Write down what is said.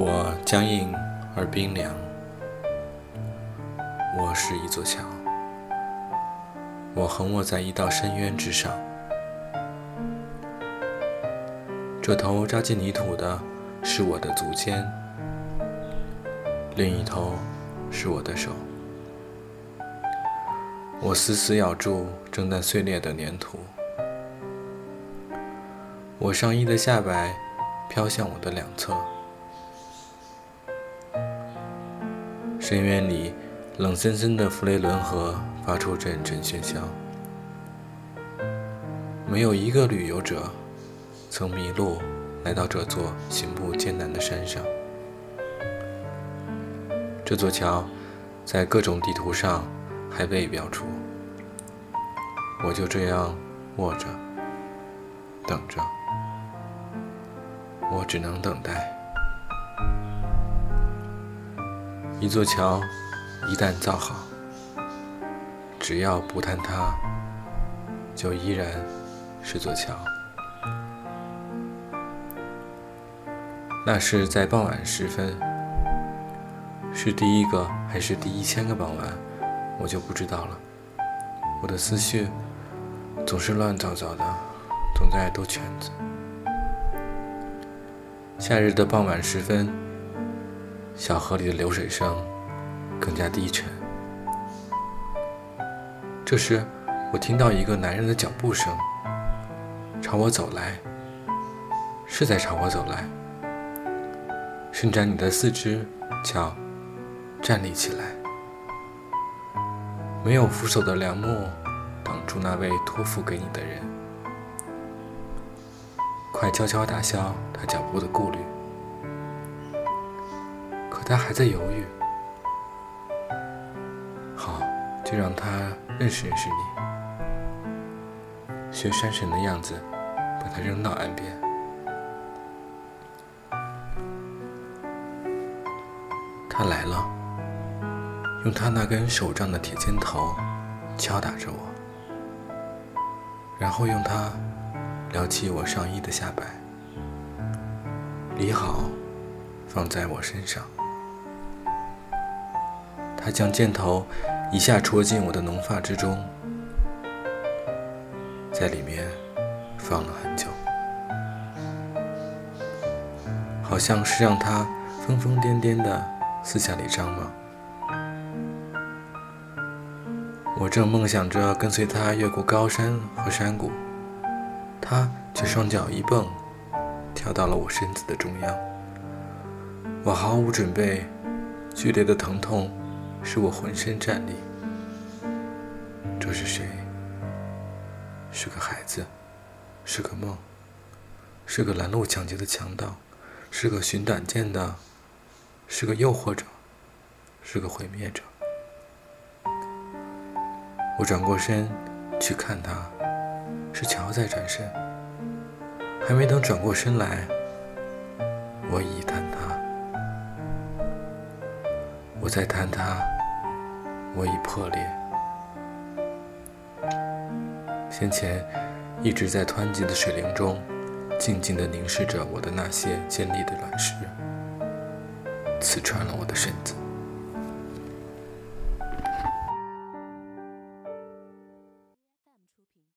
我僵硬而冰凉，我是一座桥，我横卧在一道深渊之上，这头扎进泥土的是我的足尖，另一头是我的手，我死死咬住正在碎裂的粘土，我上衣的下摆飘向我的两侧。深渊里，冷森森的弗雷伦河发出阵阵喧嚣。没有一个旅游者曾迷路来到这座行步艰难的山上。这座桥在各种地图上还未标出。我就这样卧着，等着。我只能等待。一座桥一旦造好，只要不坍塌，就依然是座桥。那是在傍晚时分，是第一个还是第一千个傍晚，我就不知道了。我的思绪总是乱糟糟的，总在兜圈子。夏日的傍晚时分。小河里的流水声更加低沉。这时，我听到一个男人的脚步声朝我走来，是在朝我走来。伸展你的四肢，瞧，站立起来。没有扶手的梁木挡住那位托付给你的人，快悄悄打消他脚步的顾虑。他还在犹豫，好，就让他认识认识你，学山神的样子，把他扔到岸边。他来了，用他那根手杖的铁尖头敲打着我，然后用它撩起我上衣的下摆，理好，放在我身上。他将箭头一下戳进我的浓发之中，在里面放了很久，好像是让他疯疯癫癫的四下里张望。我正梦想着跟随他越过高山和山谷，他却双脚一蹦，跳到了我身子的中央。我毫无准备，剧烈的疼痛。使我浑身战栗。这是谁？是个孩子，是个梦，是个拦路抢劫的强盗，是个寻短见的，是个诱惑者，是个毁灭者。我转过身去看他，是乔在转身。还没等转过身来，我已坍塌。我在坍塌，我已破裂。先前一直在湍急的水流中，静静地凝视着我的那些尖利的卵石，刺穿了我的身子。